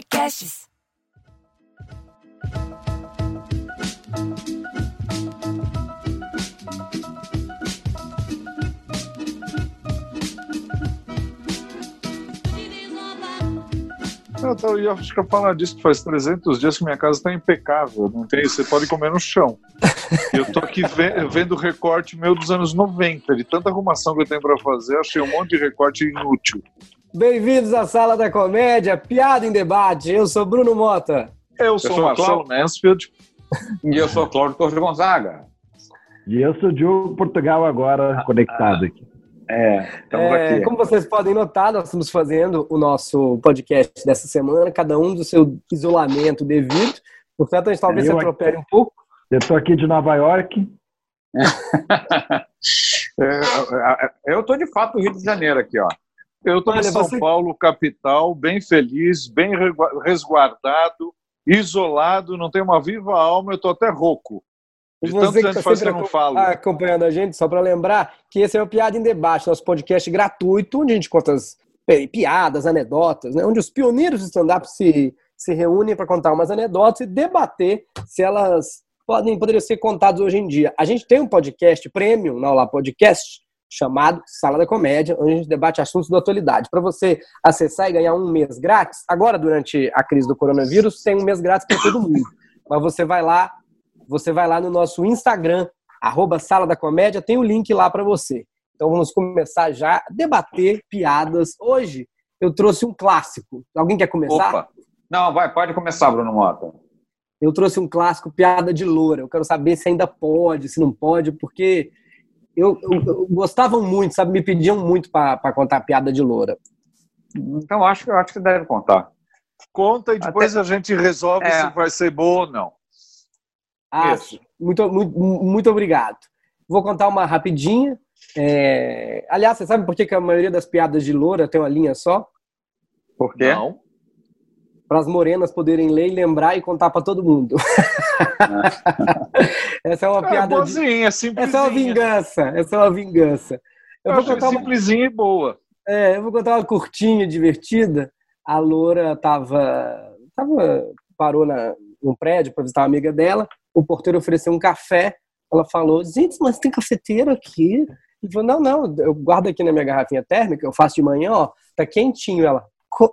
Podcasts. Eu, tô, eu acho que eu disso que faz 300 dias que minha casa está impecável. Não tem, você pode comer no chão. Eu tô aqui ve vendo recorte meu dos anos 90, de tanta arrumação que eu tenho para fazer, achei um monte de recorte inútil. Bem-vindos à Sala da Comédia, Piada em Debate. Eu sou Bruno Mota. Eu sou, eu sou Marcelo Mansfield. E eu sou Cláudio Torres Gonzaga. E eu sou Diogo Portugal agora, conectado aqui. É, é, aqui. Como vocês podem notar, nós estamos fazendo o nosso podcast dessa semana, cada um do seu isolamento devido. Portanto, a gente talvez se atropele um pouco. Eu estou aqui de Nova York. É, é, é, eu estou de fato no Rio de Janeiro aqui, ó. Eu estou em São você... Paulo, capital, bem feliz, bem resguardado, isolado, não tenho uma viva alma, eu estou até rouco. De você que está sempre não falo. acompanhando a gente, só para lembrar que esse é o Piada em Debate, nosso podcast gratuito, onde a gente conta as piadas, anedotas, né? onde os pioneiros do stand-up se, se reúnem para contar umas anedotas e debater se elas podem poderiam ser contadas hoje em dia. A gente tem um podcast premium na Olá Podcast chamado Sala da Comédia, onde a gente debate assuntos da atualidade. Para você acessar e ganhar um mês grátis, agora durante a crise do coronavírus, tem um mês grátis para todo mundo. Mas você vai lá, você vai lá no nosso Instagram, arroba Sala da Comédia, tem o link lá para você. Então vamos começar já a debater piadas. Hoje eu trouxe um clássico. Alguém quer começar? Opa. Não, vai, pode começar, Bruno Mota. Eu trouxe um clássico, piada de loura. Eu quero saber se ainda pode, se não pode, porque eu, eu, eu gostavam muito, sabe? Me pediam muito para contar piada de loura. Então acho que eu acho que deve contar. Conta e depois Até... a gente resolve é. se vai ser boa ou não. Ah, muito, muito, muito obrigado. Vou contar uma rapidinha. É... Aliás, você sabe por que, que a maioria das piadas de loura tem uma linha só? Por quê? Não. Para as morenas poderem ler e lembrar e contar para todo mundo. essa é uma é, piada. Boazinha, de... Essa é uma vingança. Essa é uma vingança. Eu, eu vou contar simplesinha uma... e boa. É, eu vou contar uma curtinha, divertida. A loura tava, tava parou na, num prédio para visitar uma amiga dela o porteiro ofereceu um café. Ela falou: Gente, mas tem cafeteiro aqui? Ele falou: Não, não, eu guardo aqui na minha garrafinha térmica, eu faço de manhã, ó, tá quentinho. Ela: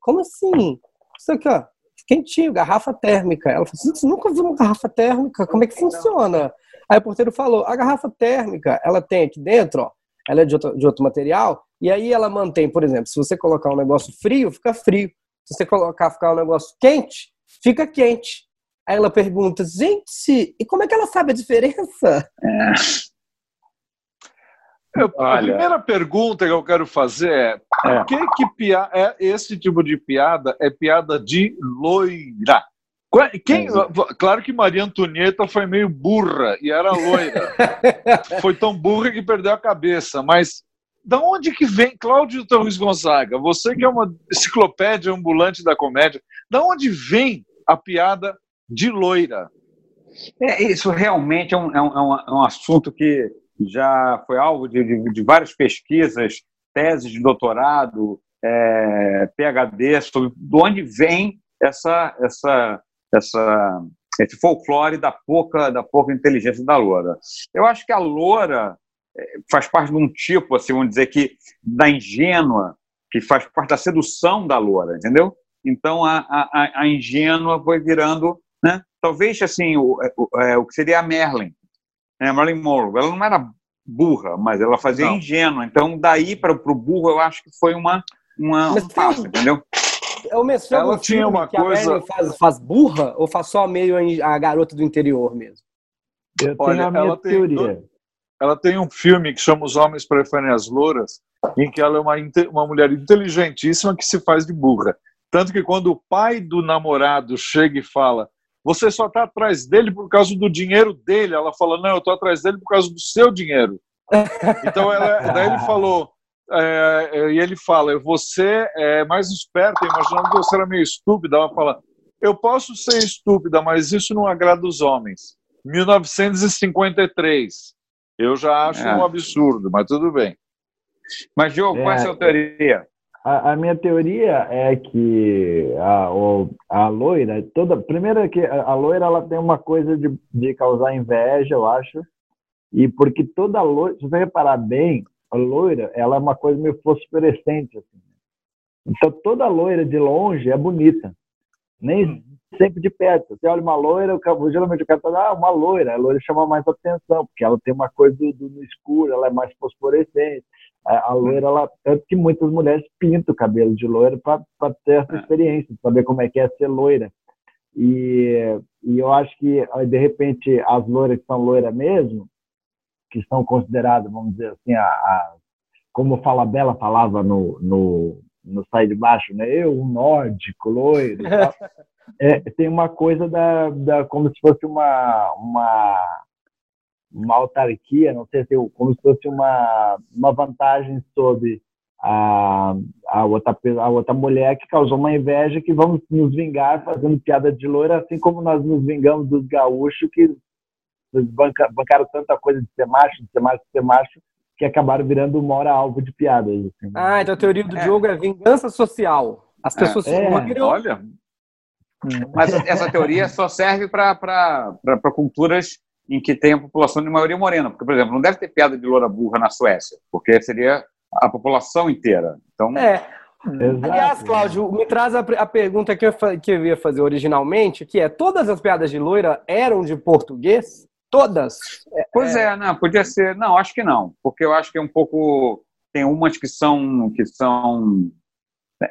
Como assim? Isso aqui, ó, quentinho, garrafa térmica. Ela falou: Você nunca viu uma garrafa térmica? Como é que funciona? Aí o porteiro falou: A garrafa térmica, ela tem aqui dentro, ó, ela é de outro, de outro material, e aí ela mantém, por exemplo, se você colocar um negócio frio, fica frio. Se você colocar ficar um negócio quente, fica quente. Aí ela pergunta, gente, e como é que ela sabe a diferença? É. Eu, a primeira pergunta que eu quero fazer é, é. por que, que pia, é, esse tipo de piada é piada de loira? Quem, é. claro que Maria Antonieta foi meio burra e era loira. foi tão burra que perdeu a cabeça, mas da onde que vem Cláudio Torres Gonzaga? Você que é uma enciclopédia ambulante da comédia, da onde vem a piada de loira. É, isso realmente é um, é, um, é um, assunto que já foi alvo de, de, de várias pesquisas, teses de doutorado, é, PhD, sobre de onde vem essa, essa, essa, esse folclore da pouca, da pouca inteligência da loura. Eu acho que a loura é, faz parte de um tipo, assim, vamos dizer que da ingênua, que faz parte da sedução da loura, entendeu? Então a, a, a ingênua foi virando né? Talvez assim o, o, é, o que seria a Merlin, né? Marilyn Monroe, ela não era burra, mas ela fazia não. ingênua. Então daí para o burro eu acho que foi uma uma um passo, entendeu? É o mesmo ela tinha uma coisa faz, faz, burra ou faz só meio a garota do interior mesmo? Eu Olha, tenho a minha teoria. Tem, ela tem um filme que chama Os Homens Preferem as Louras, em que ela é uma, uma mulher inteligentíssima que se faz de burra. Tanto que quando o pai do namorado chega e fala você só está atrás dele por causa do dinheiro dele. Ela fala, não, eu estou atrás dele por causa do seu dinheiro. Então, ela, daí ele falou, é, é, e ele fala, você é mais esperta, imaginando que você era meio estúpida. Ela fala, eu posso ser estúpida, mas isso não agrada os homens. 1953. Eu já acho é. um absurdo, mas tudo bem. Mas, Diogo, qual é a sua é. teoria? A, a, minha teoria é que a, a loira, toda, primeiro é que a, loira ela tem uma coisa de, de causar inveja, eu acho, e porque toda loira, se você reparar bem, a loira, ela é uma coisa meio fosforescente, assim. Então toda loira de longe é bonita, nem sempre de perto. Você olha uma loira, o, geralmente o cara fala, ah, uma loira, a loira chama mais atenção, porque ela tem uma coisa do, do escuro, ela é mais fosforescente a, loira, ela, tanto que muitas mulheres pintam o cabelo de loira para ter essa é. experiência, saber como é que é ser loira. E, e eu acho que, de repente, as loiras que são loiras mesmo, que são consideradas, vamos dizer assim, a, a como Fala Bela falava no, no, no Sai de Baixo, né? Eu, um nórdico, loiro é, tem uma coisa da, da como se fosse uma, uma uma autarquia, não sei se como se fosse uma, uma vantagem sobre a, a, outra, a outra mulher que causou uma inveja que vamos nos vingar fazendo piada de loira, assim como nós nos vingamos dos gaúchos que banca, bancaram tanta coisa de ser macho, de ser macho, de ser macho, que acabaram virando uma hora alvo de piadas. Assim. Ah, então a teoria do é. jogo é vingança social. As pessoas é. é. Olha, mas essa teoria só serve para culturas em que tem a população de maioria morena. Porque, por exemplo, não deve ter piada de loura burra na Suécia, porque seria a população inteira. Então, é. Exato. Aliás, Cláudio, me traz a, a pergunta que eu, que eu ia fazer originalmente, que é, todas as piadas de loira eram de português? Todas? Pois é, é não, podia ser. Não, acho que não, porque eu acho que é um pouco. Tem umas que são. Que são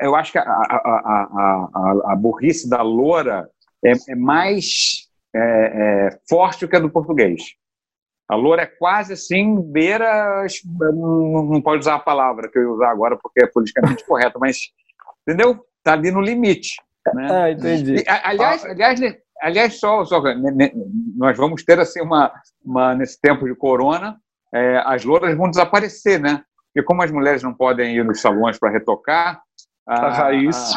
eu acho que a, a, a, a, a burrice da loura é, é mais é, é, forte do que a do português. A loura é quase assim, beira. Não, não pode usar a palavra que eu ia usar agora porque é politicamente correto, mas. Entendeu? Está ali no limite. Né? Ah, entendi. E, aliás, aliás, aliás só, só nós vamos ter assim uma, uma nesse tempo de corona, é, as louras vão desaparecer, né? Porque como as mulheres não podem ir nos salões para retocar, a, a raiz,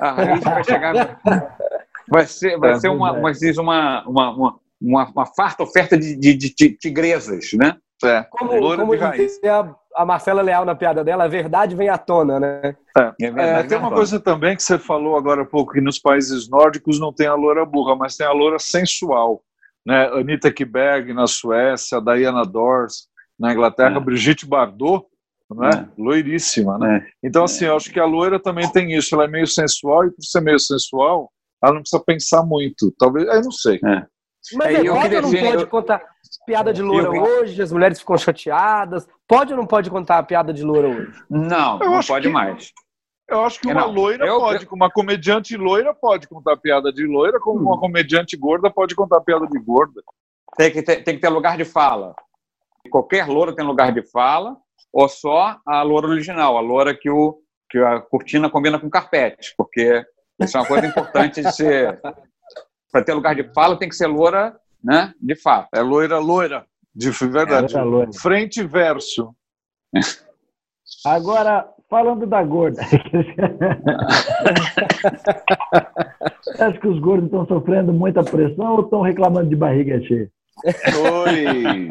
a, a, raiz vai chegar Vai ser, vai é, ser uma, uma, uma, uma, uma, uma farta oferta de, de, de tigresas, né? É, como, como a, a Marcela Leal na piada dela, a verdade vem à tona, né? É, é tem uma coisa também que você falou agora há pouco, que nos países nórdicos não tem a loura burra, mas tem a loura sensual. Né? Anita Kberg na Suécia, Diana Dors na Inglaterra, é. Brigitte Bardot, né? É. loiríssima. Né? É. Então, assim, eu acho que a loira também tem isso, ela é meio sensual, e por ser meio sensual, ela não precisa pensar muito. Talvez, eu não sei. É. Mas é, eu pode ou não pode contar piada de loura eu... hoje? As mulheres ficam chateadas. Pode ou não pode contar a piada de loura hoje? Não, eu não pode que... mais. Eu acho que uma não, loira eu, pode, eu... uma comediante loira pode contar piada de loira, como hum. uma comediante gorda pode contar piada de gorda. Tem que ter, tem que ter lugar de fala. Qualquer loura tem lugar de fala, ou só a loura original, a loura que, o, que a cortina combina com carpete, porque isso é uma coisa importante de ser. Para ter lugar de fala, tem que ser loura, né? De fato. É loira, loira. De verdade. É loira. Frente e verso. Agora, falando da gorda. Acho que os gordos estão sofrendo muita pressão ou estão reclamando de barriga cheia? Oi!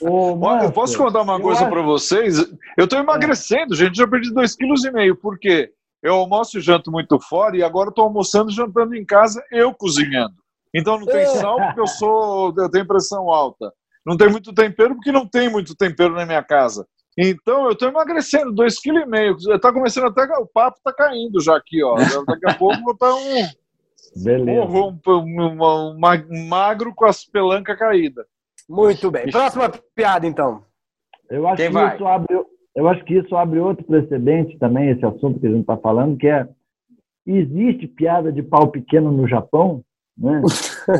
Ô, eu posso contar uma coisa para vocês? Eu estou emagrecendo, gente. Já perdi 2,5 kg. Por quê? Eu almoço e janto muito fora e agora estou almoçando e jantando em casa, eu cozinhando. Então não tem sal porque eu sou, eu tenho pressão alta. Não tem muito tempero porque não tem muito tempero na minha casa. Então eu estou emagrecendo, 2,5 kg. Está começando até, o papo está caindo já aqui, ó. Daqui a pouco vou estar um, Beleza. um, um, um, um magro com as pelancas caídas. Muito bem. Próxima piada, então. Eu acho Quem que vai? isso abre, eu acho que isso abre outro precedente também, esse assunto que a gente está falando, que é existe piada de pau pequeno no Japão? Né?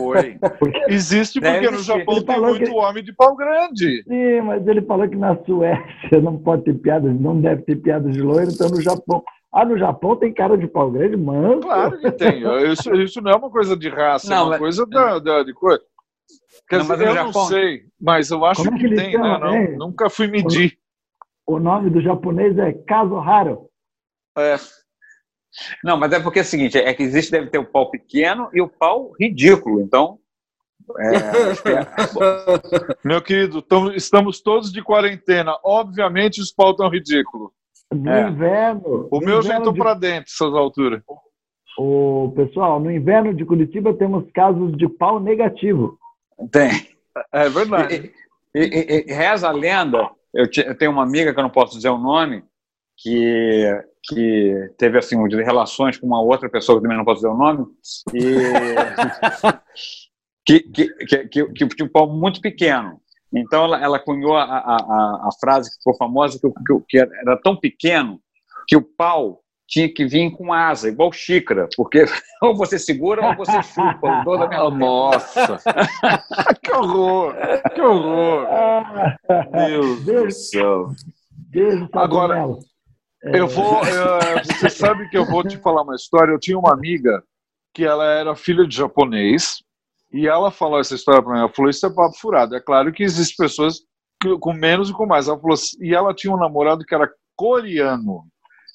Oi. Porque, existe porque Deve no Japão tem muito que... homem de pau grande. Sim, mas ele falou que na Suécia não pode ter piada, não deve ter piada de loiro, então no Japão. Ah, no Japão tem cara de pau grande, mano. Claro que tem. Isso, isso não é uma coisa de raça, não, é uma mas... coisa da, da, de coisa. Quer não, dizer, eu Japão... não sei, mas eu acho Como que, é que tem, né? Não, nunca fui medir o nome do japonês é Caso Raro. É. Não, mas é porque é o seguinte, é que existe, deve ter o pau pequeno e o pau ridículo, então... É, Meu querido, estamos todos de quarentena. Obviamente os pau estão ridículos. No É. inverno. O meu já inverno entrou de- para dentro, essas alturas. O pessoal, no inverno de Curitiba temos casos de pau negativo. Tem. É verdade. E, e- e reza a lenda, eu, te- eu tenho uma amiga que eu não posso dizer o nome, que, que teve assim relações com uma outra pessoa que também não posso dizer o nome, e que, que, que, que, que tinha um pau muito pequeno. Então ela, ela cunhou a, a, a, frase que ficou famosa, que, que, que era tão pequeno que o pau tinha que vir com asa, igual xícara, porque ou você segura ou você chupa. Toda a Ah, Nossa! que horror! Que horror! Ah, Deus do céu! beijo, Agora-. Eu vou. eh, você sabe que eu vou te falar uma história. Eu tinha uma amiga que ela era filha de japonês e ela falou essa história para mim. Ela falou: Isso é papo furado. É claro que existem pessoas com menos e com mais. Ela falou assim- e ela tinha um namorado que era coreano.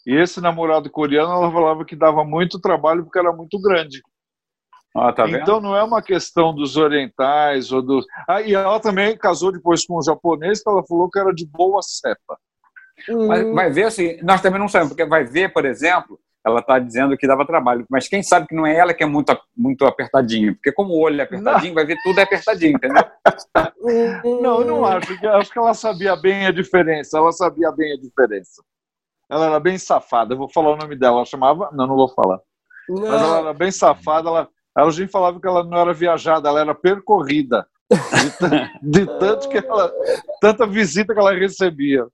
E esse namorado coreano, ela falava que dava muito trabalho porque era muito grande. Ah, tá vendo? então não é uma questão dos orientais ou dos. Ah, e ela também casou depois com um japonês que ela falou que era de boa cepa. Mas vai ver assim, nós também não sabemos, porque vai ver, por exemplo, ela está dizendo que dava trabalho, mas quem sabe que não é ela que é muito, muito apertadinha, porque como o olho é apertadinho, vai ver tudo é apertadinho, entendeu? Não, eu não acho. Eu acho que ela sabia bem a diferença. Ela sabia bem a diferença. Ela era bem safada. Eu vou falar o nome dela. Ela chamava. Não, não vou falar. Mas ela Não, era bem safada. Ela, ela gente falava que ela não era viajada, ela era percorrida. De, de tanto que ela. Tanta visita que ela recebia.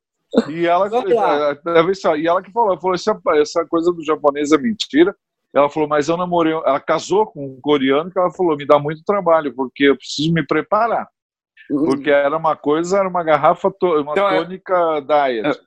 E ela, eh, isso aí, e ela que falou, falou essa, coisa do japonês é mentira. Ela falou, mas eu namorei. Ela casou com um coreano que ela falou, me dá muito trabalho, porque eu preciso me preparar. Porque era uma coisa, era uma garrafa, to- uma Então, é- tônica diet.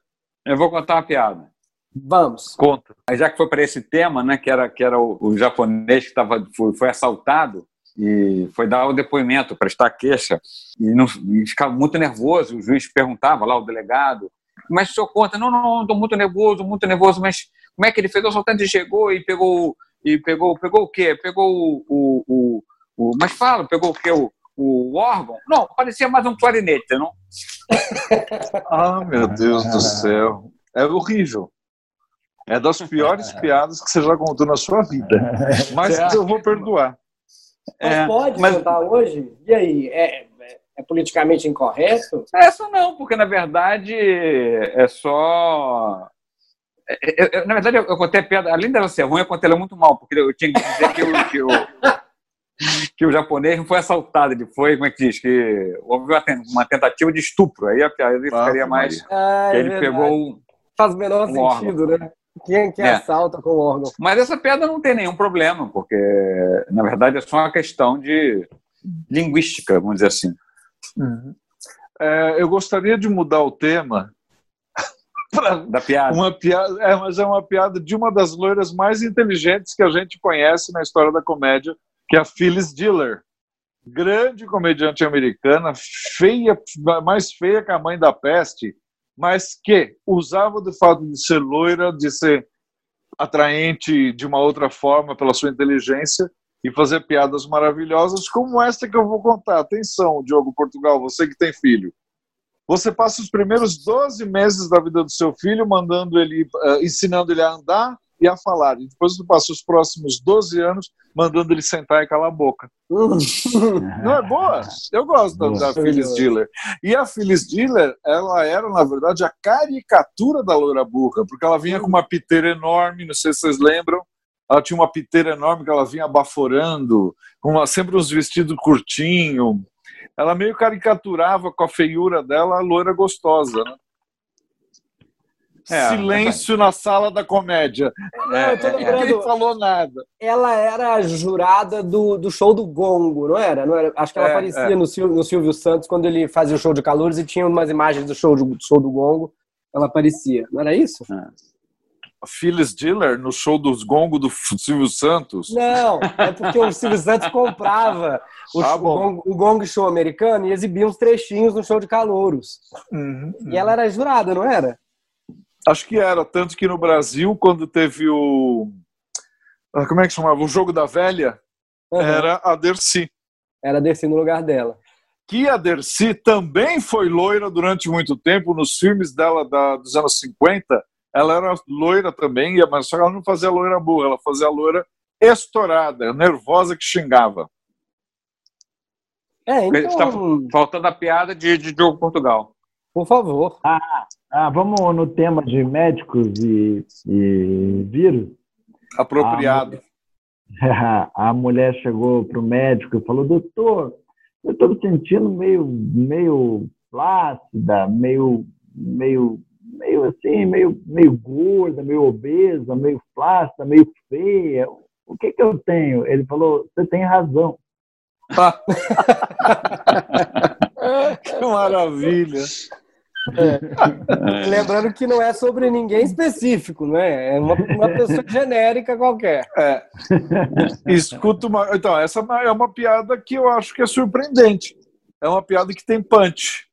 Eu vou contar uma piada. Vamos. Conta. Já que foi para esse tema, né, que era, que era o, o japonês que tava, foi, foi assaltado e foi dar o depoimento, prestar queixa, e, não, e ficava muito nervoso, o juiz perguntava lá, o delegado, mas o senhor conta, não, não, estou muito nervoso, muito nervoso, mas como é que ele fez? O assaltante chegou e pegou, e pegou, pegou o quê? Pegou o, o, o, o- mas fala, pegou o quê? O, o órgão? Não, parecia mais um clarinete, não? Ah, meu Deus do céu. É horrível. É das piores piadas que você já contou na sua vida. Mas eu vou perdoar. Mas É, pode mas- contar hoje? E aí, é, é- é politicamente incorreto? Essa não, porque na verdade é só. é- é- na verdade, eu, eu contei a piada, além dela ser ruim, eu contei ela muito mal, porque eu tinha que dizer que o, que o, que o japonês não foi assaltado, ele foi, como é que diz? Que houve uma, ten- uma tentativa de estupro. Aí a piada ele ficaria mais. Ah, é ele verdade. pegou. Faz o menor um sentido, né? Quem que É. assalta com o órgão? Mas essa piada não tem nenhum problema, porque na verdade é só uma questão de linguística, vamos dizer assim. É, eu gostaria de mudar o tema Da piada. uma piada. É, mas é uma piada de uma das loiras mais inteligentes que a gente conhece na história da comédia, que é a Phyllis Diller. Grande comediante americana, feia, mais feia que a mãe da peste, mas que usava do fato de ser loira, de ser atraente de uma outra forma pela sua inteligência e fazer piadas maravilhosas como esta que eu vou contar. Atenção, Diogo Portugal, você que tem filho. Você passa os primeiros 12 meses da vida do seu filho mandando ele, eh, ensinando ele a andar e a falar. E depois você passa os próximos 12 anos mandando ele sentar e calar a boca. Hum. Não é boa? Eu gosto da, Boa. da Phyllis Diller. E a Phyllis Diller, ela era, na verdade, a caricatura da loira burra, porque ela vinha com uma piteira enorme, não sei se vocês lembram. Ela tinha uma piteira enorme que ela vinha baforando, com uma- sempre uns vestidos curtinhos. Ela meio caricaturava com a feiura dela a loira gostosa. Né? É, Silêncio na sala da comédia. Não, eu tô é, é. Ninguém lembrando, falou nada. ela era a jurada do, do show do Gongo, não era? Não era? Acho que ela É, aparecia é. No, Silvio, no Silvio Santos quando ele fazia o show de calores e tinha umas imagens do show, do show do Gongo. Ela aparecia, não era isso? A Phyllis Diller, no show dos gongos do Silvio Santos. Não, é porque o Silvio Santos comprava o, Ah, show- o Gong, o Gong Show americano e exibia uns trechinhos no show de calouros. Uhum, E ela era jurada, não era? Acho que era, tanto que no Brasil, quando teve o. ah, Como é que chamava? O Jogo da Velha, Uhum. era a Dercy. Era descer no lugar dela. Que a Dercy também foi loira durante muito tempo nos filmes dela da- dos anos 50. ela era loira também, mas só que ela não fazia loira burra, ela fazia loira estourada, nervosa que xingava. É, então, Está faltando a piada de, de Diogo Portugal. Por favor. Ah, ah, vamos no tema de médicos e, e vírus. Apropriado. A mulher chegou para o médico e falou: Doutor, eu estou me sentindo meio, meio plácida, meio, meio, meio assim, meio, meio gorda, meio obesa, meio flácida, meio feia. O que, que eu tenho? Ele falou: Você tem razão. que maravilha. É. Lembrando que não é sobre ninguém específico, né? É uma, uma pessoa genérica qualquer. É. Escuta uma. Então, essa é uma piada que eu acho que é surpreendente. É uma piada que tem punch.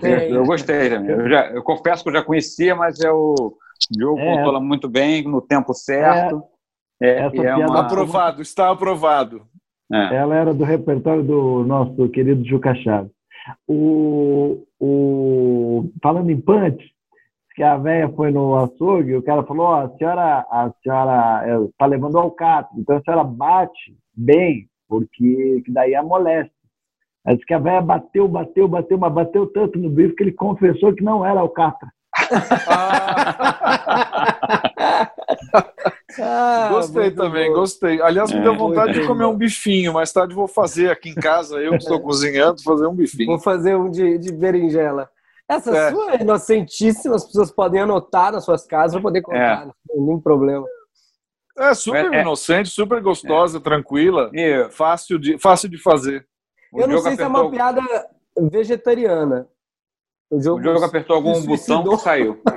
Tem. Eu gostei também. Eu, já- eu confesso que eu já conhecia, mas eu, o Diogo É. contou muito bem, no tempo certo. É, é piada- uma- Aprovado, está aprovado. é. Ela era do repertório do nosso querido Juca Chaves. O, o, falando em punch, que a velha foi no açougue, o cara falou, ó, a senhora a senhora está levando alcatra, então a senhora bate bem, porque que daí amolece. Aí disse que a velha bateu, bateu, bateu, mas bateu tanto no bife que ele confessou que não era alcatra. Ah, gostei também, bom. gostei. Aliás, me É. deu vontade de comer bom. um bifinho. Mais tarde vou fazer aqui em casa, eu que estou cozinhando, fazer um bifinho. Vou fazer um de, de berinjela. Essa É. sua é inocentíssima, as pessoas podem anotar nas suas casas para poder contar, não tem nenhum problema. É super É, é. inocente, super gostosa, tranquila, E fácil de, fácil de fazer. o Eu não sei se é uma piada vegetariana. O jogo, O Diogo apertou algum botão que saiu.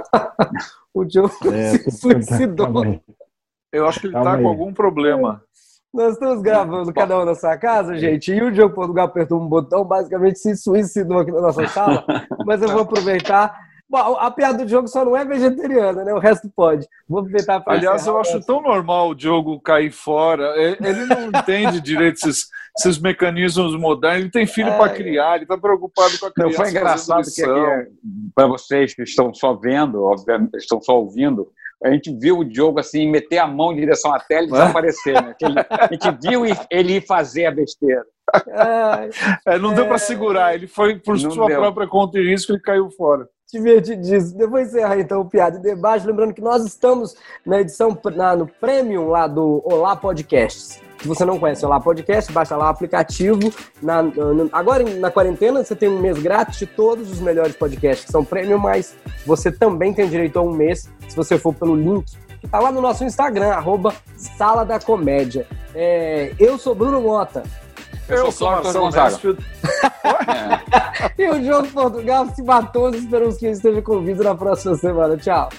O Diogo É, se suicidou. Eu acho que ele está com algum problema. Nós estamos gravando cada um na sua casa, gente, e o Diogo Portugal apertou um botão, basicamente se suicidou aqui na nossa sala, mas eu vou aproveitar. Bom, a piada do jogo só não é vegetariana, né? O resto pode. Vou aproveitar para Aliás, eu acho tão normal o Diogo cair fora. E- Ele não entende direito esses, esses mecanismos modernos. Ele tem filho É. para criar, ele está preocupado com a Não, criança. foi engraçado que, lição. para vocês que estão só vendo, obviamente, estão só ouvindo, a gente viu o Diogo assim meter a mão em direção à tela e desaparecer. Né? A gente viu ele ir fazer a besteira. É, não deu para segurar, ele foi por Não sua deu. própria conta e risco e caiu fora. Divertidíssimo. Depois encerrar então o Piada e Debate. Lembrando que nós estamos na edição, na- no Premium lá do Olá Podcasts. Se você não conhece o Olá Podcast, baixa lá o aplicativo. Na- na- agora, na quarentena, você tem um mês grátis de todos os melhores podcasts que são Premium, mas você também tem direito a um mês se você for pelo link que tá lá no nosso Instagram, arroba Sala da Comédia. É, eu sou Bruno Mota. Eu sou Cláudio Marcelo Gonzaga. É. E o Jogo Portugal se matou. Esperamos que ele esteja com vida na próxima semana. Tchau.